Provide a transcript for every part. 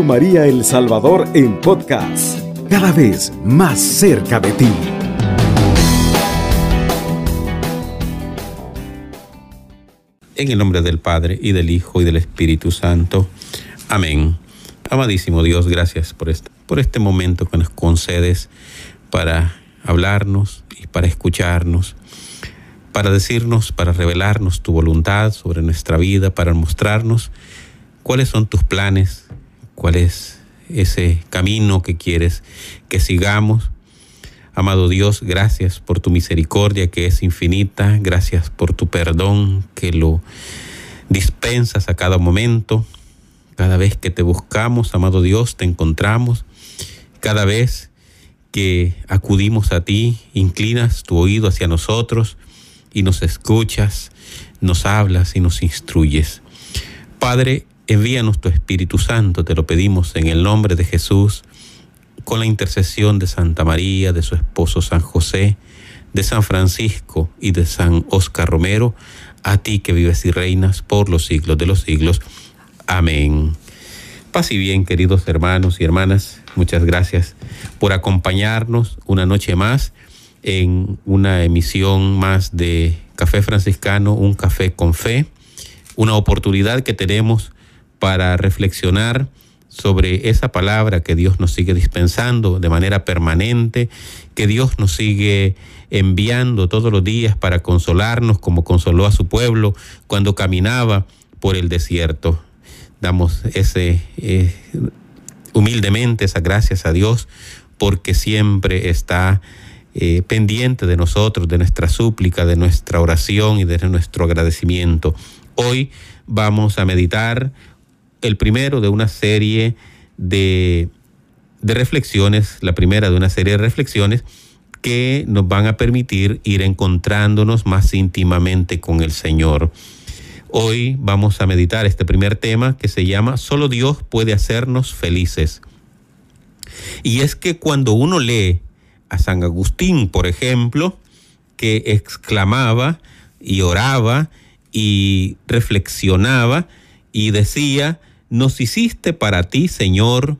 María El Salvador en podcast, cada vez más cerca de ti. En el nombre del Padre y del Hijo y del Espíritu Santo. Amén. Amadísimo Dios, gracias por por este momento que nos concedes para hablarnos y para escucharnos, para decirnos, para revelarnos tu voluntad sobre nuestra vida, para mostrarnos cuáles son tus planes, cuál es ese camino que quieres que sigamos. Amado Dios, gracias por tu misericordia que es infinita, gracias por tu perdón que lo dispensas a cada momento. Cada vez que te buscamos, amado Dios, te encontramos. Cada vez que acudimos a ti, inclinas tu oído hacia nosotros y nos escuchas, nos hablas y nos instruyes. Padre, envíanos tu Espíritu Santo, te lo pedimos en el nombre de Jesús, con la intercesión de Santa María, de su esposo San José, de San Francisco y de San Oscar Romero, a ti que vives y reinas por los siglos de los siglos. Amén. Paz y bien, queridos hermanos y hermanas, muchas gracias por acompañarnos una noche más en una emisión más de Café Franciscano, un café con fe, una oportunidad que tenemos para reflexionar sobre esa palabra que Dios nos sigue dispensando de manera permanente, que Dios nos sigue enviando todos los días para consolarnos como consoló a su pueblo cuando caminaba por el desierto. Damos ese eh, humildemente esas gracias a Dios porque siempre está eh, pendiente de nosotros, de nuestra súplica, de nuestra oración y de nuestro agradecimiento. Hoy vamos a meditar el primero de una serie de, de reflexiones, la primera de una serie de reflexiones que nos van a permitir ir encontrándonos más íntimamente con el Señor. Hoy vamos a meditar este primer tema que se llama Solo Dios puede hacernos felices. Y es que cuando uno lee a San Agustín, por ejemplo, que exclamaba y oraba y reflexionaba y decía, nos hiciste para ti, Señor,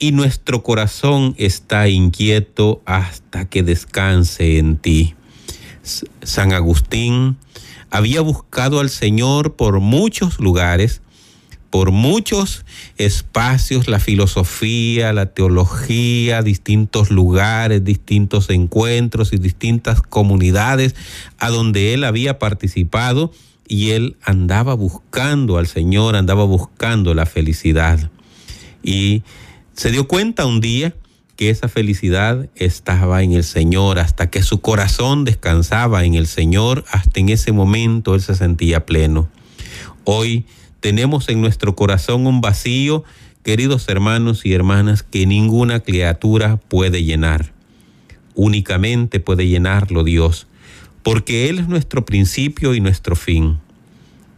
y nuestro corazón está inquieto hasta que descanse en ti. San Agustín había buscado al Señor por muchos lugares, por muchos espacios, la filosofía, la teología, distintos lugares, distintos encuentros y distintas comunidades a donde él había participado y él andaba buscando al Señor, andaba buscando la felicidad. Y se dio cuenta un día que esa felicidad estaba en el Señor, hasta que su corazón descansaba en el Señor, hasta en ese momento él se sentía pleno. Hoy tenemos en nuestro corazón un vacío, queridos hermanos y hermanas, que ninguna criatura puede llenar. Únicamente puede llenarlo Dios porque Él es nuestro principio y nuestro fin.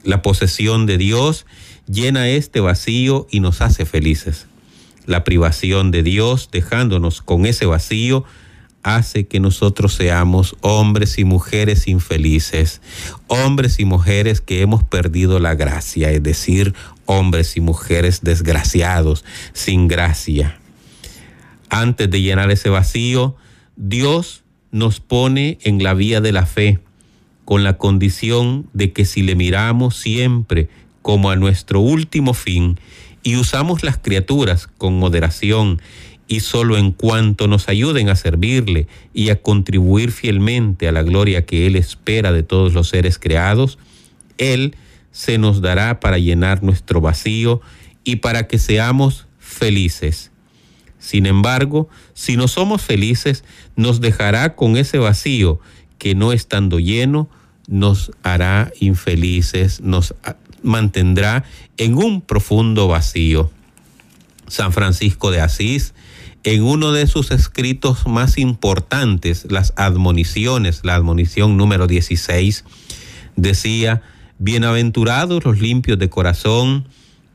La posesión de Dios llena este vacío y nos hace felices. La privación de Dios, dejándonos con ese vacío, hace que nosotros seamos hombres y mujeres infelices, hombres y mujeres que hemos perdido la gracia, es decir, hombres y mujeres desgraciados, sin gracia. Antes de llenar ese vacío, Dios nos pone en la vía de la fe, con la condición de que si le miramos siempre como a nuestro último fin y usamos las criaturas con moderación y solo en cuanto nos ayuden a servirle y a contribuir fielmente a la gloria que Él espera de todos los seres creados, Él se nos dará para llenar nuestro vacío y para que seamos felices sin embargo, si no somos felices, nos dejará con ese vacío que no estando lleno, nos hará infelices, nos mantendrá en un profundo vacío. San Francisco de Asís, en uno de sus escritos más importantes, las admoniciones, la admonición número 16, decía, Bienaventurados los limpios de corazón,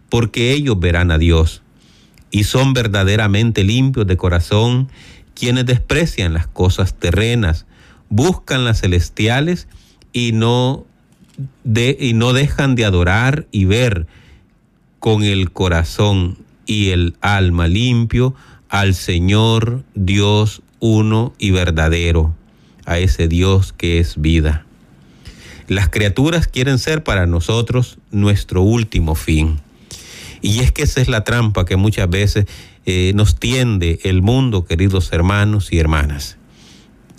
porque ellos verán a Dios y son verdaderamente limpios de corazón quienes desprecian las cosas terrenas, buscan las celestiales y no, y no dejan de adorar y ver con el corazón y el alma limpio al Señor Dios uno y verdadero, a ese Dios que es vida. Las criaturas quieren ser para nosotros nuestro último fin. Y es que esa es la trampa que muchas veces eh, nos tiende el mundo, queridos hermanos y hermanas.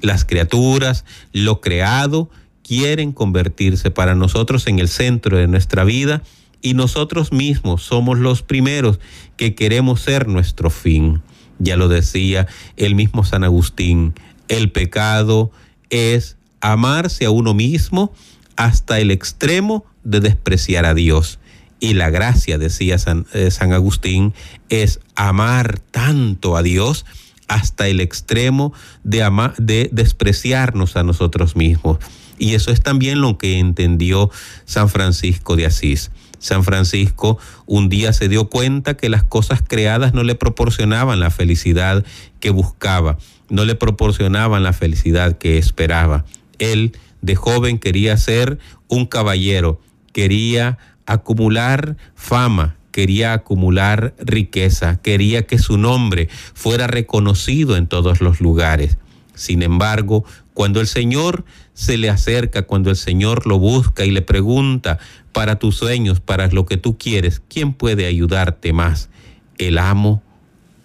Las criaturas, lo creado, quieren convertirse para nosotros en el centro de nuestra vida y nosotros mismos somos los primeros que queremos ser nuestro fin. Ya lo decía el mismo San Agustín, el pecado es amarse a uno mismo hasta el extremo de despreciar a Dios. Y la gracia, decía San, eh, Agustín, es amar tanto a Dios hasta el extremo de despreciarnos a nosotros mismos. Y eso es también lo que entendió San Francisco de Asís. San Francisco un día se dio cuenta que las cosas creadas no le proporcionaban la felicidad que buscaba, no le proporcionaban la felicidad que esperaba. Él de joven quería ser un caballero, quería acumular fama, quería acumular riqueza, quería que su nombre fuera reconocido en todos los lugares. Sin embargo, cuando el Señor se le acerca, cuando el Señor lo busca y le pregunta para tus sueños, para lo que tú quieres, ¿quién puede ayudarte más? ¿El amo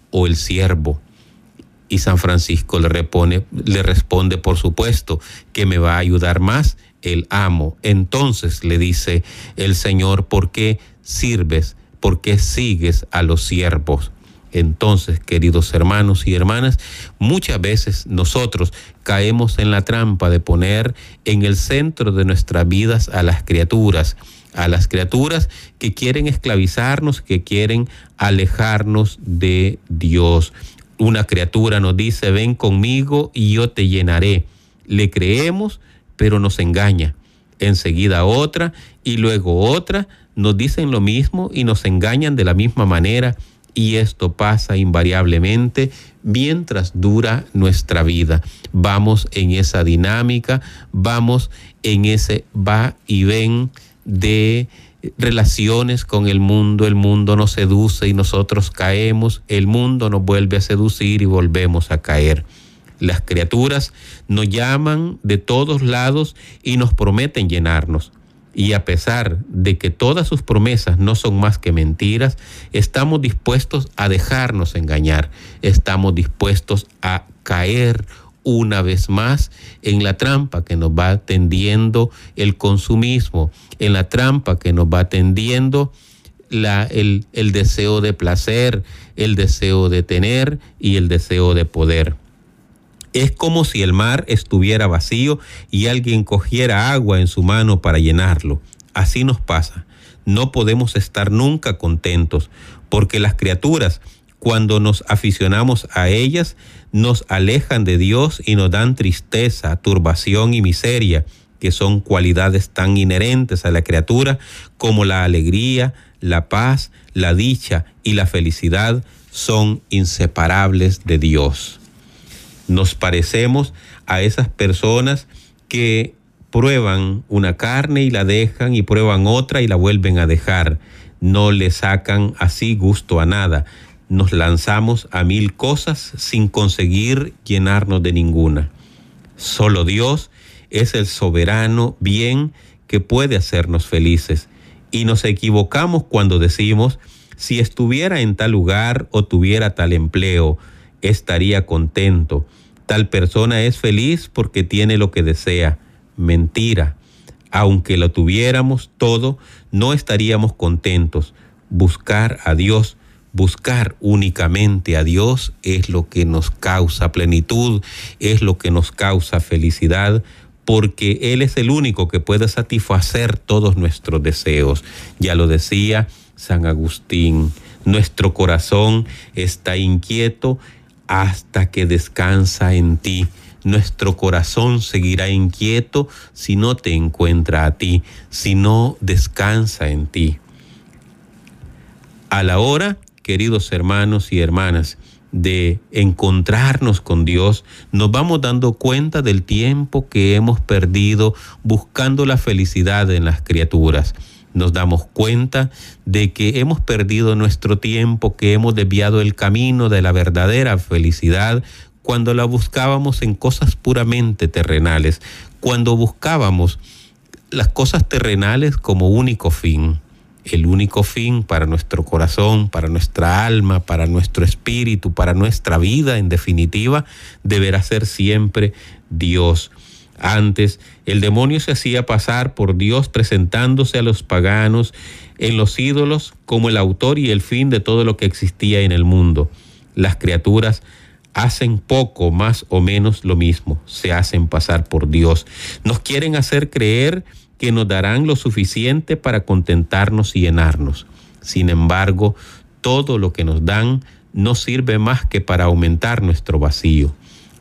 o el siervo? Y San Francisco le, repone, le responde, por supuesto, que me va a ayudar más el amo. Entonces le dice el Señor, ¿por qué sirves? ¿Por qué sigues a los siervos? Entonces, queridos hermanos y hermanas, muchas veces nosotros caemos en la trampa de poner en el centro de nuestras vidas a las criaturas, a las criaturas que quieren esclavizarnos, que quieren alejarnos de Dios. Una criatura nos dice, ven conmigo y yo te llenaré. Le creemos, pero nos engaña. Enseguida otra y luego otra nos dicen lo mismo y nos engañan de la misma manera y esto pasa invariablemente mientras dura nuestra vida. Vamos en esa dinámica, vamos en ese va y ven de relaciones con el mundo, el mundo nos seduce y nosotros caemos, el mundo nos vuelve a seducir y volvemos a caer. Las criaturas nos llaman de todos lados y nos prometen llenarnos y a pesar de que todas sus promesas no son más que mentiras, estamos dispuestos a dejarnos engañar, estamos dispuestos a caer una vez más en la trampa que nos va tendiendo el consumismo, en la trampa que nos va tendiendo el deseo de placer, el deseo de tener y el deseo de poder. Es como si el mar estuviera vacío y alguien cogiera agua en su mano para llenarlo. Así nos pasa. No podemos estar nunca contentos, porque las criaturas, cuando nos aficionamos a ellas, nos alejan de Dios y nos dan tristeza, turbación y miseria, que son cualidades tan inherentes a la criatura como la alegría, la paz, la dicha y la felicidad son inseparables de Dios nos parecemos a esas personas que prueban una carne y la dejan y prueban otra y la vuelven a dejar. No le sacan así gusto a nada. Nos lanzamos a mil cosas sin conseguir llenarnos de ninguna. Solo Dios es el soberano bien que puede hacernos felices. Y nos equivocamos cuando decimos, si estuviera en tal lugar o tuviera tal empleo, estaría contento. Tal persona es feliz porque tiene lo que desea. Mentira. Aunque lo tuviéramos todo, no estaríamos contentos. Buscar a Dios, buscar únicamente a Dios es lo que nos causa plenitud, es lo que nos causa felicidad, porque Él es el único que puede satisfacer todos nuestros deseos. Ya lo decía San Agustín, nuestro corazón está inquieto hasta que descansa en ti. Nuestro corazón seguirá inquieto si no te encuentra a ti, si no descansa en ti. A la hora, queridos hermanos y hermanas, de encontrarnos con Dios, nos vamos dando cuenta del tiempo que hemos perdido buscando la felicidad en las criaturas. Nos damos cuenta de que hemos perdido nuestro tiempo, que hemos desviado el camino de la verdadera felicidad cuando la buscábamos en cosas puramente terrenales, cuando buscábamos las cosas terrenales como único fin. El único fin para nuestro corazón, para nuestra alma, para nuestro espíritu, para nuestra vida, en definitiva, deberá ser siempre Dios. Antes, el demonio se hacía pasar por Dios presentándose a los paganos en los ídolos como el autor y el fin de todo lo que existía en el mundo. Las criaturas hacen poco más o menos lo mismo, se hacen pasar por Dios. Nos quieren hacer creer que nos darán lo suficiente para contentarnos y llenarnos. Sin embargo, todo lo que nos dan no sirve más que para aumentar nuestro vacío.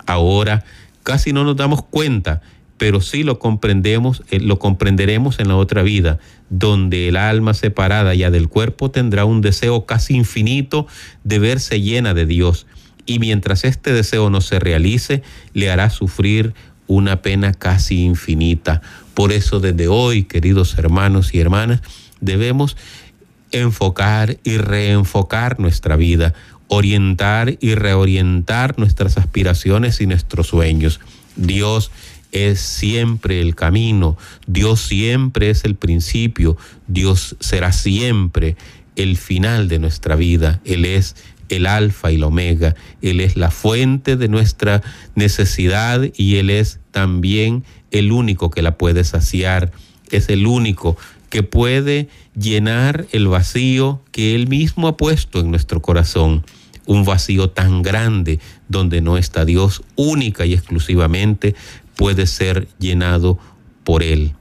Ahora casi no nos damos cuenta, pero sí lo comprendemos, eh, lo comprenderemos en la otra vida, donde el alma separada ya del cuerpo tendrá un deseo casi infinito de verse llena de Dios y mientras este deseo no se realice, le hará sufrir una pena casi infinita. Por eso desde hoy, queridos hermanos y hermanas, debemos enfocar y reenfocar nuestra vida, orientar y reorientar nuestras aspiraciones y nuestros sueños. Dios es siempre el camino, Dios siempre es el principio, Dios será siempre el final de nuestra vida, Él es el alfa y el omega. Él es la fuente de nuestra necesidad y Él es también el único que la puede saciar. Es el único que puede llenar el vacío que Él mismo ha puesto en nuestro corazón. Un vacío tan grande donde no está Dios única y exclusivamente puede ser llenado por Él.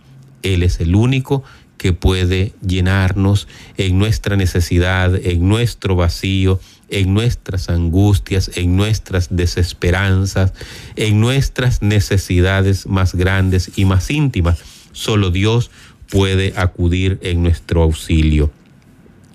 Él es el único que puede llenarnos en nuestra necesidad, en nuestro vacío, en nuestras angustias, en nuestras desesperanzas, en nuestras necesidades más grandes y más íntimas. Solo Dios puede acudir en nuestro auxilio.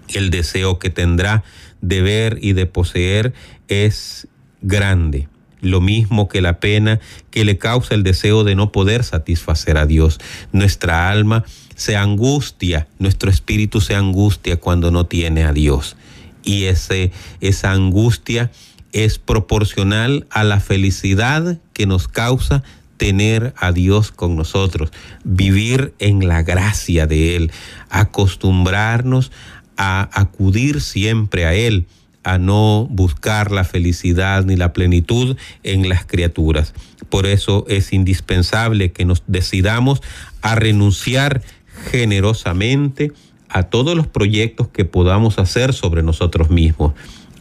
El deseo que tendrá de ver y de poseer es grande. Lo mismo que la pena que le causa el deseo de no poder satisfacer a Dios. Nuestra alma se angustia, nuestro espíritu se angustia cuando no tiene a Dios. Y ese, esa angustia es proporcional a la felicidad que nos causa tener a Dios con nosotros, vivir en la gracia de Él, acostumbrarnos a acudir siempre a Él, a no buscar la felicidad ni la plenitud en las criaturas. Por eso es indispensable que nos decidamos a renunciar generosamente a todos los proyectos que podamos hacer sobre nosotros mismos,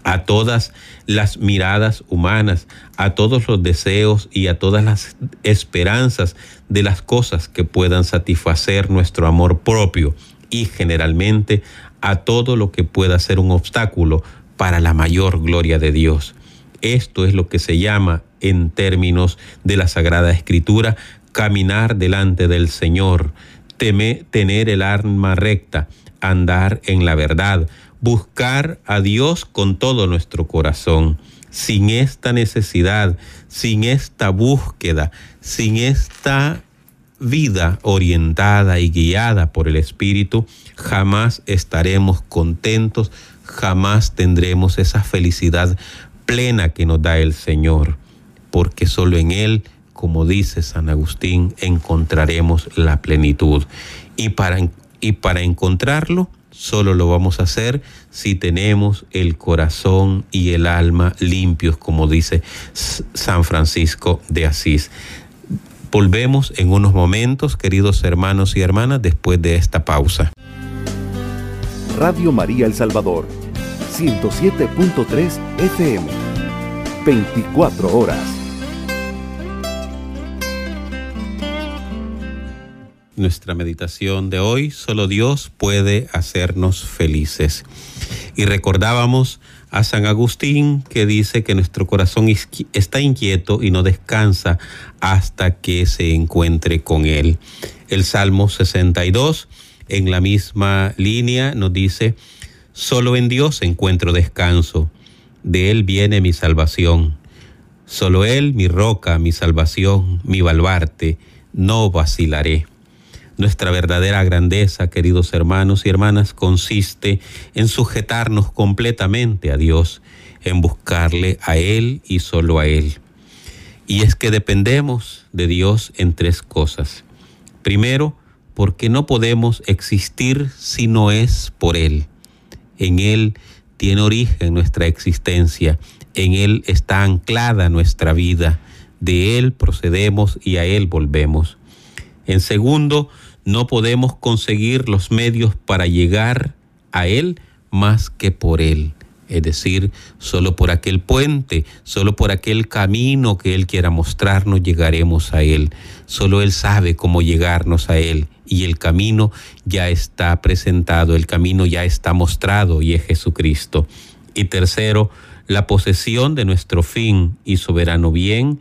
a todas las miradas humanas, a todos los deseos y a todas las esperanzas de las cosas que puedan satisfacer nuestro amor propio y generalmente a todo lo que pueda ser un obstáculo para la mayor gloria de Dios. Esto es lo que se llama en términos de la Sagrada Escritura caminar delante del Señor, tener el arma recta, andar en la verdad, buscar a Dios con todo nuestro corazón. Sin esta necesidad, sin esta búsqueda, sin esta vida orientada y guiada por el Espíritu, jamás estaremos contentos, jamás tendremos esa felicidad plena que nos da el Señor, porque solo en Él, como dice San Agustín, encontraremos la plenitud. Y para y para encontrarlo solo lo vamos a hacer si tenemos el corazón y el alma limpios, como dice San Francisco de Asís. Volvemos en unos momentos, queridos hermanos y hermanas, después de esta pausa. Radio María El Salvador, 107.3 FM, 24 horas. nuestra meditación de hoy, solo Dios puede hacernos felices. Y recordábamos a San Agustín que dice que nuestro corazón está inquieto y no descansa hasta que se encuentre con Él. El Salmo 62, en la misma línea, nos dice, solo en Dios encuentro descanso, de Él viene mi salvación. Solo Él, mi roca, mi salvación, mi baluarte, no vacilaré. Nuestra verdadera grandeza, queridos hermanos y hermanas, consiste en sujetarnos completamente a Dios, en buscarle a Él y solo a Él. Y es que dependemos de Dios en tres cosas. Primero, porque no podemos existir si no es por Él. En Él tiene origen nuestra existencia, en Él está anclada nuestra vida, de Él procedemos y a Él volvemos. En segundo, no podemos conseguir los medios para llegar a Él más que por Él. Es decir, solo por aquel puente, solo por aquel camino que Él quiera mostrarnos llegaremos a Él. Solo Él sabe cómo llegarnos a Él y el camino ya está presentado, el camino ya está mostrado y es Jesucristo. Y tercero, la posesión de nuestro fin y soberano bien,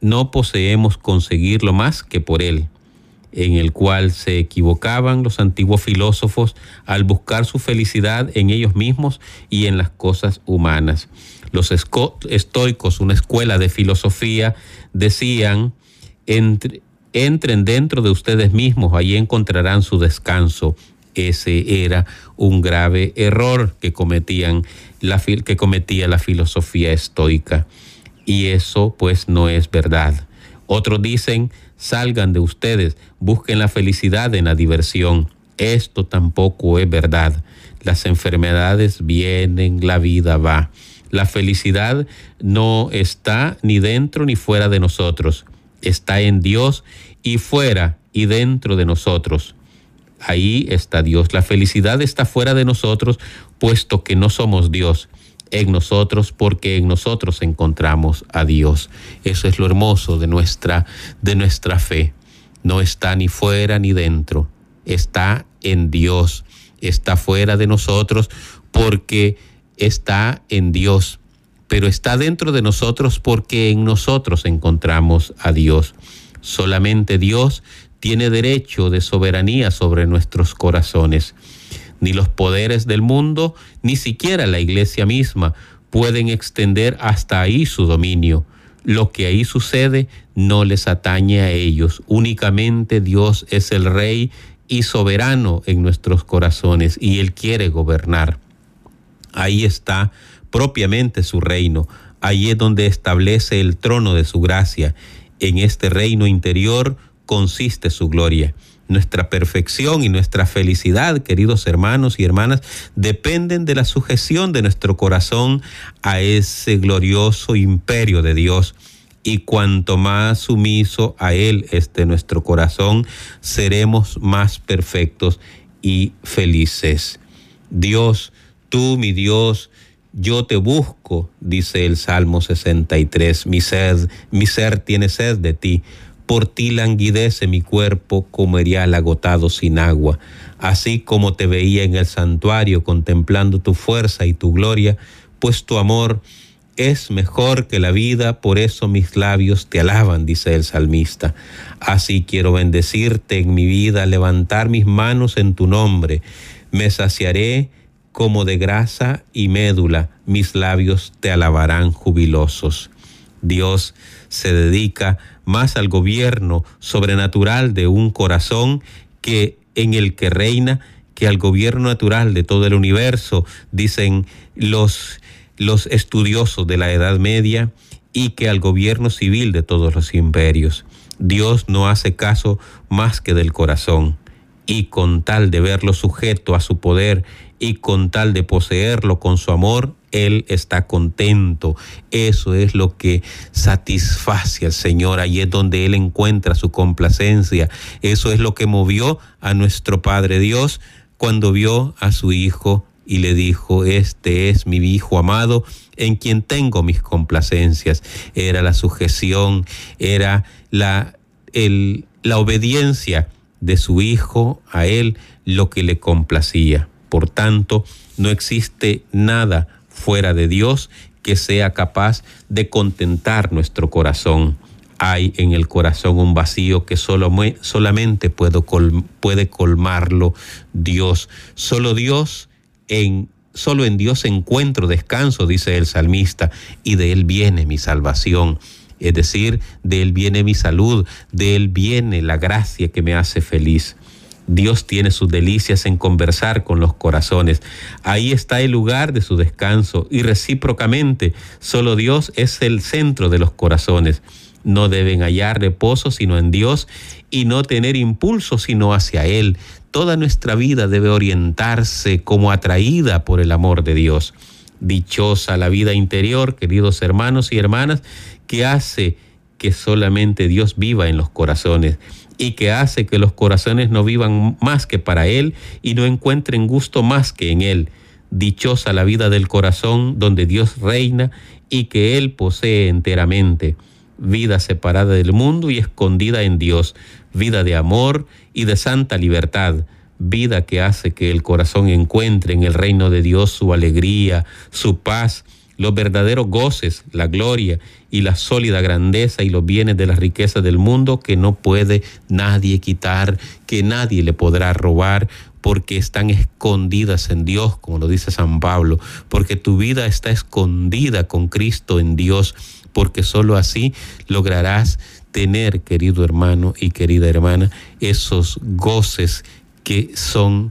no poseemos conseguirlo más que por Él en el cual se equivocaban los antiguos filósofos al buscar su felicidad en ellos mismos y en las cosas humanas. Los estoicos, una escuela de filosofía, decían, entren dentro de ustedes mismos, ahí encontrarán su descanso. Ese era un grave error que, cometían la, que cometía la filosofía estoica. Y eso pues no es verdad. Otros dicen, salgan de ustedes, busquen la felicidad en la diversión. Esto tampoco es verdad. Las enfermedades vienen, la vida va. La felicidad no está ni dentro ni fuera de nosotros. Está en Dios y fuera y dentro de nosotros. Ahí está Dios. La felicidad está fuera de nosotros, puesto que no somos Dios en nosotros porque en nosotros encontramos a Dios. Eso es lo hermoso de nuestra de nuestra fe. No está ni fuera ni dentro, está en Dios. Está fuera de nosotros porque está en Dios, pero está dentro de nosotros porque en nosotros encontramos a Dios. Solamente Dios tiene derecho de soberanía sobre nuestros corazones ni los poderes del mundo, ni siquiera la iglesia misma pueden extender hasta ahí su dominio. Lo que ahí sucede no les atañe a ellos. Únicamente Dios es el Rey y soberano en nuestros corazones y Él quiere gobernar. Ahí está propiamente su reino. Ahí es donde establece el trono de su gracia. En este reino interior consiste su gloria. Nuestra perfección y nuestra felicidad, queridos hermanos y hermanas, dependen de la sujeción de nuestro corazón a ese glorioso imperio de Dios. Y cuanto más sumiso a Él esté nuestro corazón, seremos más perfectos y felices. Dios, tú, mi Dios, yo te busco, dice el Salmo 63, mi sed, mi ser tiene sed de ti por ti languidece mi cuerpo como erial agotado sin agua. Así como te veía en el santuario contemplando tu fuerza y tu gloria, pues tu amor es mejor que la vida, por eso mis labios te alaban, dice el salmista. Así quiero bendecirte en mi vida, levantar mis manos en tu nombre. Me saciaré como de grasa y médula, mis labios te alabarán jubilosos. Dios se dedica más al gobierno sobrenatural de un corazón que en el que reina que al gobierno natural de todo el universo, dicen los, los estudiosos de la Edad Media, y que al gobierno civil de todos los imperios. Dios no hace caso más que del corazón, y con tal de verlo sujeto a su poder y con tal de poseerlo con su amor, Él está contento. Eso es lo que satisface al Señor. Ahí es donde Él encuentra su complacencia. Eso es lo que movió a nuestro Padre Dios cuando vio a su Hijo y le dijo, este es mi Hijo amado en quien tengo mis complacencias. Era la sujeción, era la, la obediencia de su Hijo a Él lo que le complacía. Por tanto, no existe nada fuera de Dios que sea capaz de contentar nuestro corazón. Hay en el corazón un vacío que solo, solamente puede, colmarlo Dios. Solo Dios en solo en Dios encuentro descanso, dice el salmista, y de él viene mi salvación. Es decir, de Él viene mi salud, de Él viene la gracia que me hace feliz. Dios tiene sus delicias en conversar con los corazones. Ahí está el lugar de su descanso y recíprocamente, solo Dios es el centro de los corazones. No deben hallar reposo sino en Dios y no tener impulso sino hacia Él. Toda nuestra vida debe orientarse como atraída por el amor de Dios. Dichosa la vida interior, queridos hermanos y hermanas, que hace que solamente Dios viva en los corazones y que hace que los corazones no vivan más que para Él y no encuentren gusto más que en Él. Dichosa la vida del corazón donde Dios reina y que Él posee enteramente. Vida separada del mundo y escondida en Dios. Vida de amor y de santa libertad. Vida que hace que el corazón encuentre en el reino de Dios su alegría, su paz, los verdaderos goces, la gloria y la sólida grandeza y los bienes de las riquezas del mundo que no puede nadie quitar, que nadie le podrá robar, porque están escondidas en Dios, como lo dice San Pablo, porque tu vida está escondida con Cristo en Dios, porque sólo así lograrás tener, querido hermano y querida hermana, esos goces que son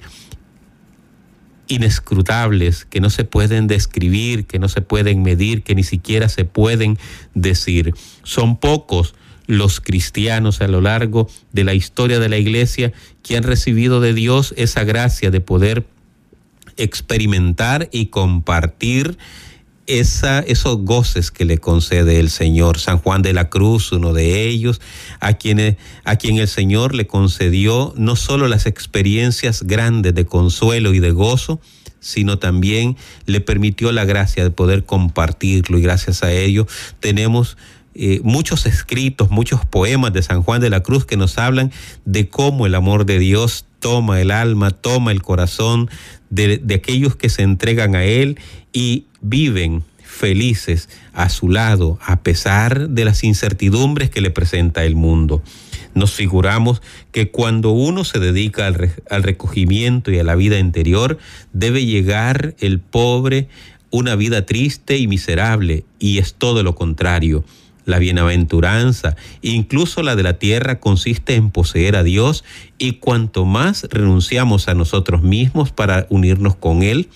inescrutables, que no se pueden describir, que no se pueden medir, que ni siquiera se pueden decir. Son pocos los cristianos a lo largo de la historia de la iglesia que han recibido de Dios esa gracia de poder experimentar y compartir esa, esos goces que le concede el Señor. San Juan de la Cruz, uno de ellos, a quien, a quien el Señor le concedió no solo las experiencias grandes de consuelo y de gozo, sino también le permitió la gracia de poder compartirlo y gracias a ello tenemos eh, muchos escritos, muchos poemas de San Juan de la Cruz que nos hablan de cómo el amor de Dios toma el alma, toma el corazón de, de aquellos que se entregan a Él y viven felices a su lado a pesar de las incertidumbres que le presenta el mundo. Nos figuramos que cuando uno se dedica al, al, recogimiento y a la vida interior, debe llegar el pobre una vida triste y miserable, y es todo lo contrario. La bienaventuranza, incluso la de la tierra, consiste en poseer a Dios y cuanto más renunciamos a nosotros mismos para unirnos con Él,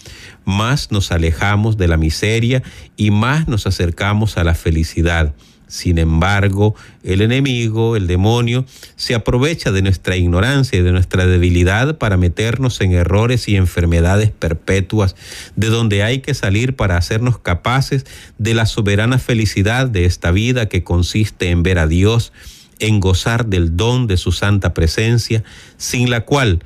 más nos alejamos de la miseria y más nos acercamos a la felicidad. Sin embargo, el enemigo, el demonio, se aprovecha de nuestra ignorancia y de nuestra debilidad para meternos en errores y enfermedades perpetuas, de donde hay que salir para hacernos capaces de la soberana felicidad de esta vida que consiste en ver a Dios, en gozar del don de su santa presencia, sin la cual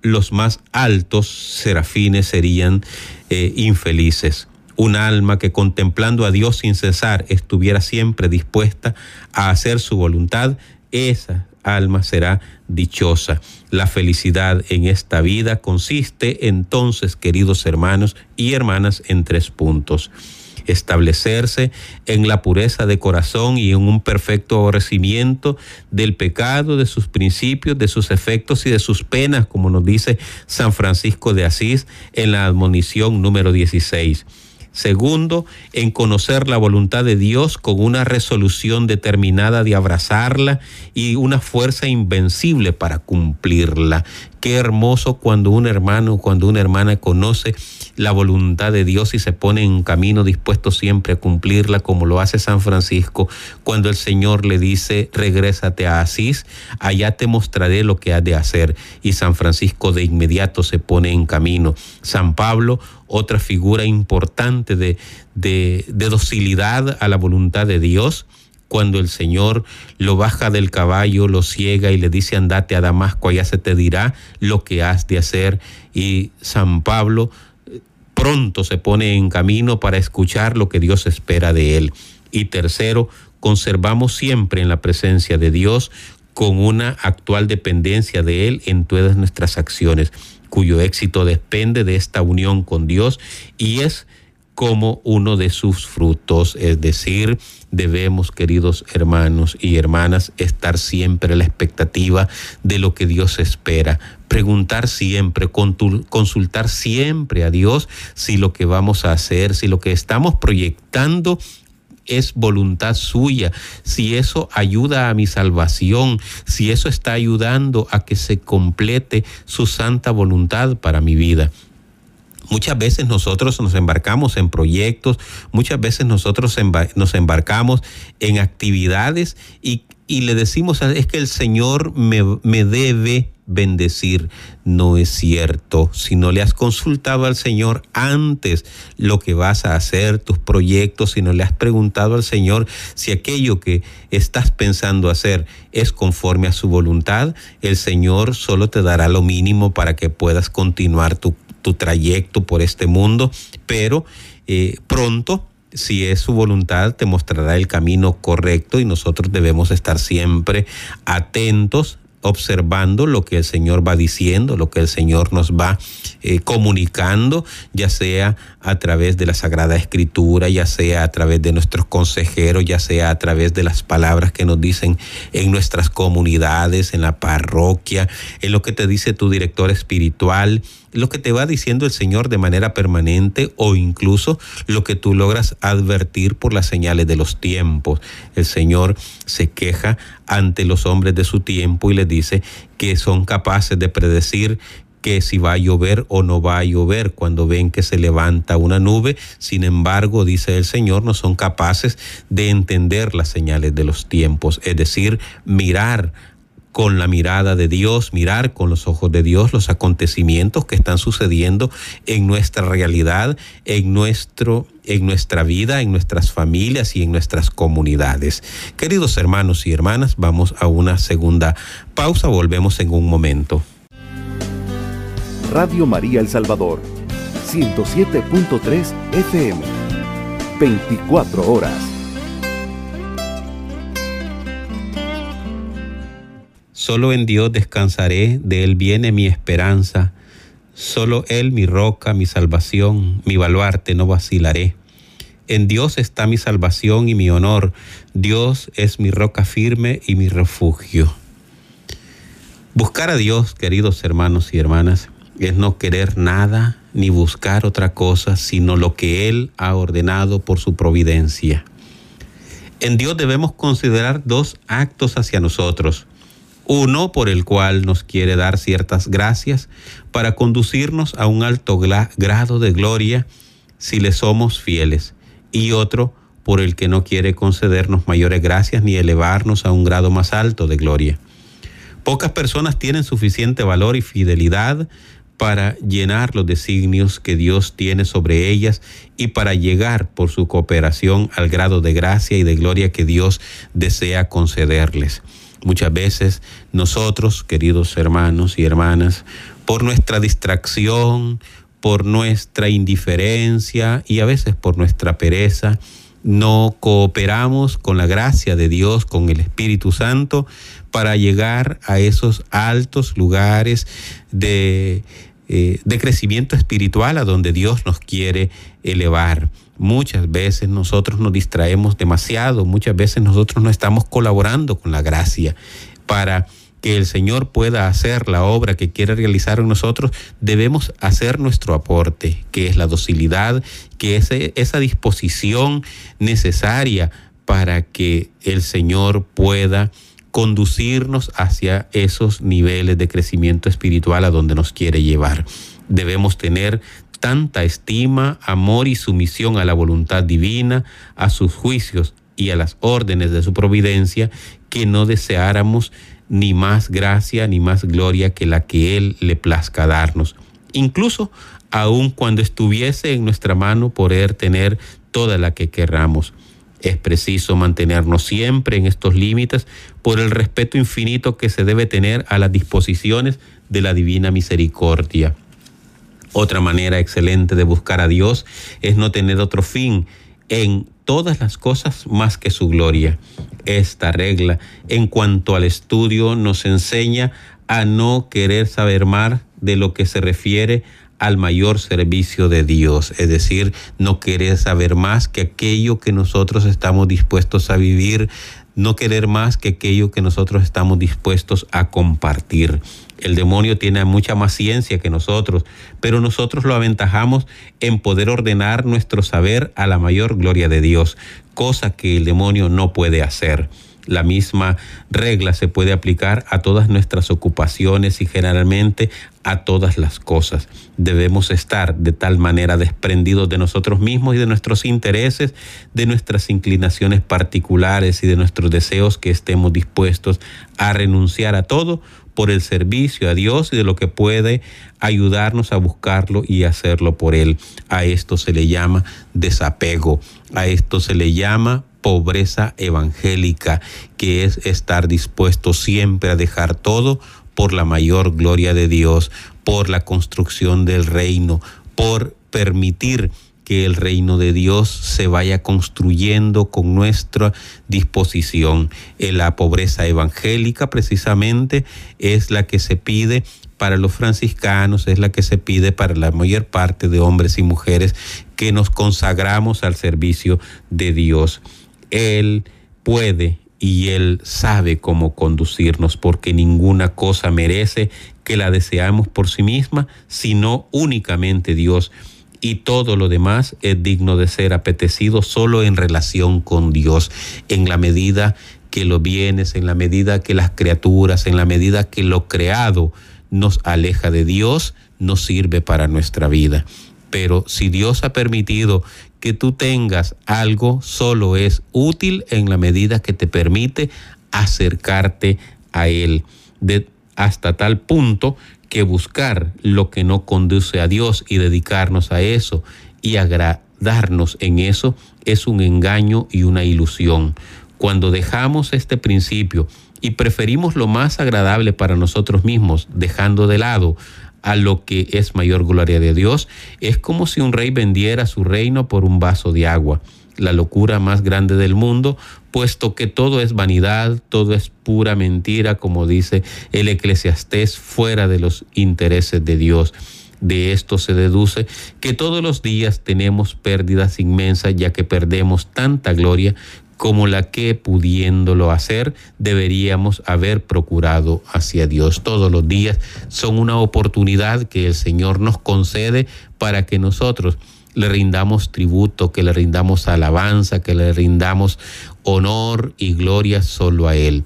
los más altos serafines serían eh, infelices un alma que contemplando a Dios sin cesar estuviera siempre dispuesta a hacer su voluntad, esa alma será dichosa. La felicidad en esta vida consiste entonces, queridos hermanos y hermanas, en tres puntos establecerse en la pureza de corazón y en un perfecto aborrecimiento del pecado, de sus principios, de sus efectos y de sus penas, como nos dice San Francisco de Asís en la admonición número 16 Segundo, en conocer la voluntad de Dios con una resolución determinada de abrazarla y una fuerza invencible para cumplirla. Qué hermoso cuando un hermano, cuando una hermana conoce la voluntad de Dios y se pone en camino dispuesto siempre a cumplirla, como lo hace San Francisco, cuando el Señor le dice, regrésate a Asís, allá te mostraré lo que has de hacer. Y San Francisco de inmediato se pone en camino. San Pablo, otra figura importante de, de, docilidad a la voluntad de Dios, cuando el Señor lo baja del caballo, lo ciega y le dice andate a Damasco, allá se te dirá lo que has de hacer. Y San Pablo pronto se pone en camino para escuchar lo que Dios espera de él. Y tercero, conservamos siempre en la presencia de Dios con una actual dependencia de Él en todas nuestras acciones, cuyo éxito depende de esta unión con Dios y es como uno de sus frutos, es decir, debemos, queridos hermanos y hermanas, estar siempre a la expectativa de lo que Dios espera, preguntar siempre, consultar siempre a Dios si lo que vamos a hacer, si lo que estamos proyectando es voluntad suya, si eso ayuda a mi salvación, si eso está ayudando a que se complete su santa voluntad para mi vida. Muchas veces nosotros nos embarcamos en proyectos, muchas veces nosotros nos embarcamos en actividades y, le decimos, es que el Señor me, me debe bendecir. No es cierto. Si no le has consultado al Señor antes lo que vas a hacer, tus proyectos, si no le has preguntado al Señor si aquello que estás pensando hacer es conforme a su voluntad, el Señor solo te dará lo mínimo para que puedas continuar tu, trayecto por este mundo, pero eh, pronto si es su voluntad, te mostrará el camino correcto y nosotros debemos estar siempre atentos observando lo que el Señor va diciendo, lo que el Señor nos va eh, comunicando, ya sea a través de la Sagrada Escritura, ya sea a través de nuestros consejeros, ya sea a través de las palabras que nos dicen en nuestras comunidades, en la parroquia, en lo que te dice tu director espiritual, lo que te va diciendo el Señor de manera permanente o incluso lo que tú logras advertir por las señales de los tiempos. El Señor se queja ante los hombres de su tiempo y les dice que son capaces de predecir que si va a llover o no va a llover cuando ven que se levanta una nube. Sin embargo, dice el Señor, no son capaces de entender las señales de los tiempos, es decir, mirar con la mirada de Dios, mirar con los ojos de Dios los acontecimientos que están sucediendo en nuestra realidad, en nuestro en nuestra vida, en nuestras familias y en nuestras comunidades. Queridos hermanos y hermanas, vamos a una segunda pausa, volvemos en un momento. Radio María El Salvador, 107.3 FM, 24 horas. Solo en Dios descansaré, de Él viene mi esperanza. Solo Él mi roca, mi salvación, mi baluarte, no vacilaré. En Dios está mi salvación y mi honor. Dios es mi roca firme y mi refugio. Buscar a Dios, queridos hermanos y hermanas, es no querer nada ni buscar otra cosa, sino lo que Él ha ordenado por su providencia. En Dios debemos considerar dos actos hacia nosotros uno por el cual nos quiere dar ciertas gracias para conducirnos a un alto grado de gloria si le somos fieles, y otro por el que no quiere concedernos mayores gracias ni elevarnos a un grado más alto de gloria. Pocas personas tienen suficiente valor y fidelidad para llenar los designios que Dios tiene sobre ellas y para llegar por su cooperación al grado de gracia y de gloria que Dios desea concederles. Muchas veces nosotros, queridos hermanos y hermanas, por nuestra distracción, por nuestra indiferencia y a veces por nuestra pereza, no cooperamos con la gracia de Dios, con el Espíritu Santo, para llegar a esos altos lugares de, eh, crecimiento espiritual a donde Dios nos quiere elevar. Muchas veces nosotros nos distraemos demasiado, muchas veces nosotros no estamos colaborando con la gracia para que el Señor pueda hacer la obra que quiere realizar en nosotros, debemos hacer nuestro aporte, que es la docilidad, que es esa disposición necesaria para que el Señor pueda conducirnos hacia esos niveles de crecimiento espiritual a donde nos quiere llevar. Debemos tener tanta estima, amor y sumisión a la voluntad divina, a sus juicios y a las órdenes de su providencia, que no deseáramos ni más gracia ni más gloria que la que Él le plazca darnos. Incluso aun cuando estuviese en nuestra mano poder tener toda la que querramos. Es preciso mantenernos siempre en estos límites por el respeto infinito que se debe tener a las disposiciones de la divina misericordia. Otra manera excelente de buscar a Dios es no tener otro fin en todas las cosas más que su gloria. Esta regla en cuanto al estudio nos enseña a no querer saber más de lo que se refiere al mayor servicio de Dios, es decir, no querer saber más que aquello que nosotros estamos dispuestos a vivir, no querer más que aquello que nosotros estamos dispuestos a compartir El demonio tiene mucha más ciencia que nosotros, pero nosotros lo aventajamos en poder ordenar nuestro saber a la mayor gloria de Dios, cosa que el demonio no puede hacer. La misma regla se puede aplicar a todas nuestras ocupaciones y generalmente a todas las cosas. Debemos estar de tal manera desprendidos de nosotros mismos y de nuestros intereses, de nuestras inclinaciones particulares y de nuestros deseos que estemos dispuestos a renunciar a todo por el servicio a Dios y de lo que puede ayudarnos a buscarlo y hacerlo por Él. A esto se le llama desapego, a esto se le llama pobreza evangélica, que es estar dispuesto siempre a dejar todo por la mayor gloria de Dios, por la construcción del reino, por permitir que el reino de Dios se vaya construyendo con nuestra disposición. En la pobreza evangélica precisamente es la que se pide para los franciscanos, es la que se pide para la mayor parte de hombres y mujeres que nos consagramos al servicio de Dios. Él puede y Él sabe cómo conducirnos, porque ninguna cosa merece que la deseamos por sí misma, sino únicamente Dios. Y todo lo demás es digno de ser apetecido solo en relación con Dios, en la medida que los bienes, en la medida que las criaturas, en la medida que lo creado nos aleja de Dios, no sirve para nuestra vida. Pero si Dios ha permitido que tú tengas algo solo es útil en la medida que te permite acercarte a Él. De, hasta tal punto que buscar lo que no conduce a Dios y dedicarnos a eso y agradarnos en eso es un engaño y una ilusión. Cuando dejamos este principio y preferimos lo más agradable para nosotros mismos, dejando de lado a lo que es mayor gloria de Dios, es como si un rey vendiera su reino por un vaso de agua. La locura más grande del mundo, puesto que todo es vanidad, todo es pura mentira, como dice el eclesiastés, fuera de los intereses de Dios. De esto se deduce que todos los días tenemos pérdidas inmensas, ya que perdemos tanta gloria como la que pudiéndolo hacer deberíamos haber procurado hacia Dios. Todos los días son una oportunidad que el Señor nos concede para que nosotros le rindamos tributo, que le rindamos alabanza, que le rindamos honor y gloria solo a Él.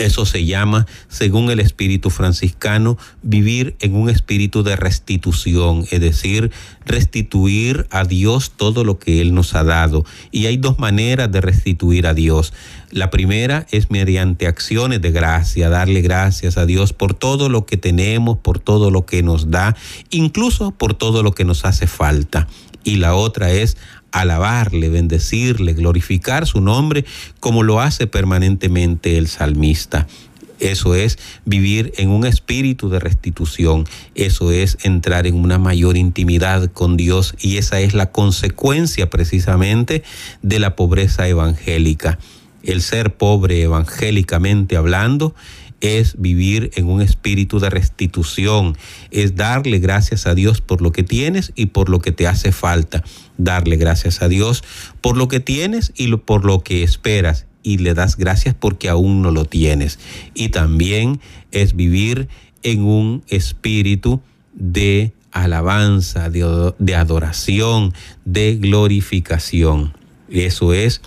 Eso se llama, según el espíritu franciscano, vivir en un espíritu de restitución, es decir, restituir a Dios todo lo que Él nos ha dado. Y hay dos maneras de restituir a Dios. La primera es mediante acciones de gracia, darle gracias a Dios por todo lo que tenemos, por todo lo que nos da, incluso por todo lo que nos hace falta. Y la otra es alabarle, bendecirle, glorificar su nombre como lo hace permanentemente el salmista. Eso es vivir en un espíritu de restitución. Eso es entrar en una mayor intimidad con Dios y esa es la consecuencia precisamente de la pobreza evangélica. El ser pobre evangélicamente hablando es vivir en un espíritu de restitución, es darle gracias a Dios por lo que tienes y por lo que te hace falta, darle gracias a Dios por lo que tienes y por lo que esperas y le das gracias porque aún no lo tienes. Y también es vivir en un espíritu de alabanza, de, de adoración, de glorificación. Eso es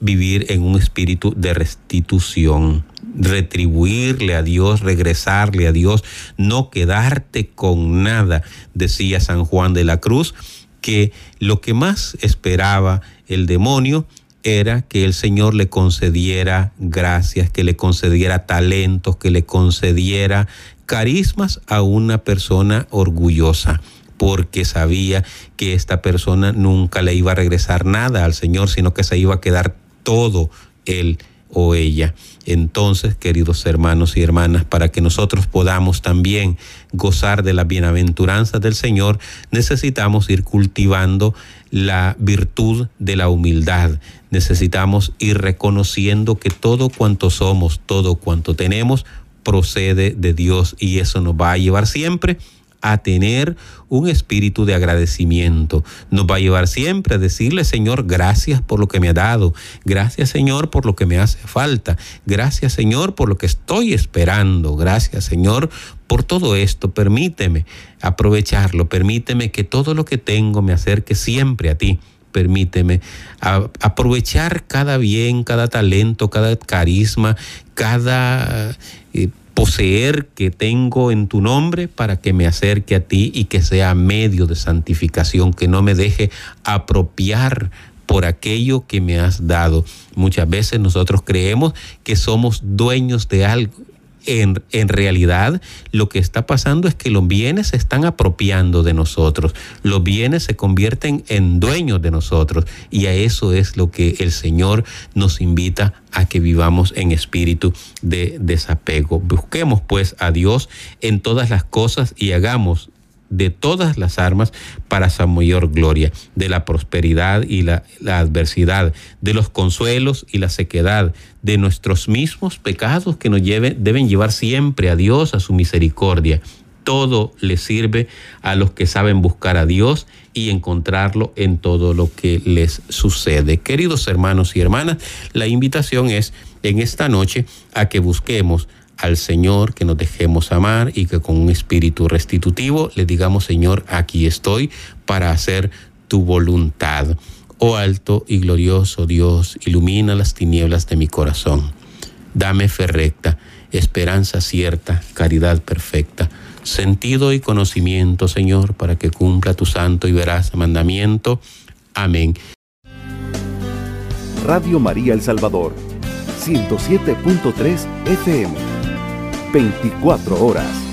vivir en un espíritu de restitución retribuirle a Dios, regresarle a Dios, no quedarte con nada, decía San Juan de la Cruz, que lo que más esperaba el demonio era que el Señor le concediera gracias, que le concediera talentos, que le concediera carismas a una persona orgullosa porque sabía que esta persona nunca le iba a regresar nada al Señor, sino que se iba a quedar todo él o ella. Entonces, queridos hermanos y hermanas, para que nosotros podamos también gozar de la bienaventuranza del Señor, necesitamos ir cultivando la virtud de la humildad. Necesitamos ir reconociendo que todo cuanto somos, todo cuanto tenemos, procede de Dios y eso nos va a llevar siempre a tener un espíritu de agradecimiento. Nos va a llevar siempre a decirle, Señor, gracias por lo que me ha dado. Gracias, Señor, por lo que me hace falta. Gracias, Señor, por lo que estoy esperando. Gracias, Señor, Por todo esto, permíteme aprovecharlo, permíteme que todo lo que tengo me acerque siempre a ti permíteme aprovechar cada bien, cada talento, cada carisma, cada eh, poseer que tengo en tu nombre para que me acerque a ti y que sea medio de santificación, que no me deje apropiar por aquello que me has dado. Muchas veces nosotros creemos que somos dueños de algo en, realidad lo que está pasando es que los bienes se están apropiando de nosotros, los bienes se convierten en dueños de nosotros y a eso es lo que el Señor nos invita a que vivamos en espíritu de desapego. Busquemos pues a Dios en todas las cosas y hagamos de todas las armas para su mayor gloria, de la prosperidad y la, adversidad, de los consuelos y la sequedad, de nuestros mismos pecados que nos deben llevar siempre a Dios, a su misericordia. Todo le sirve a los que saben buscar a Dios y encontrarlo en todo lo que les sucede. Queridos hermanos y hermanas, la invitación es en esta noche a que busquemos al Señor, que nos dejemos amar y que con un espíritu restitutivo le digamos, Señor, aquí estoy para hacer tu voluntad. Oh alto y glorioso Dios, ilumina las tinieblas de mi corazón. Dame fe recta, esperanza cierta, caridad perfecta, sentido y conocimiento, Señor, para que cumpla tu santo y veraz mandamiento. Amén. Radio María El Salvador, 107.3 FM. 24 horas.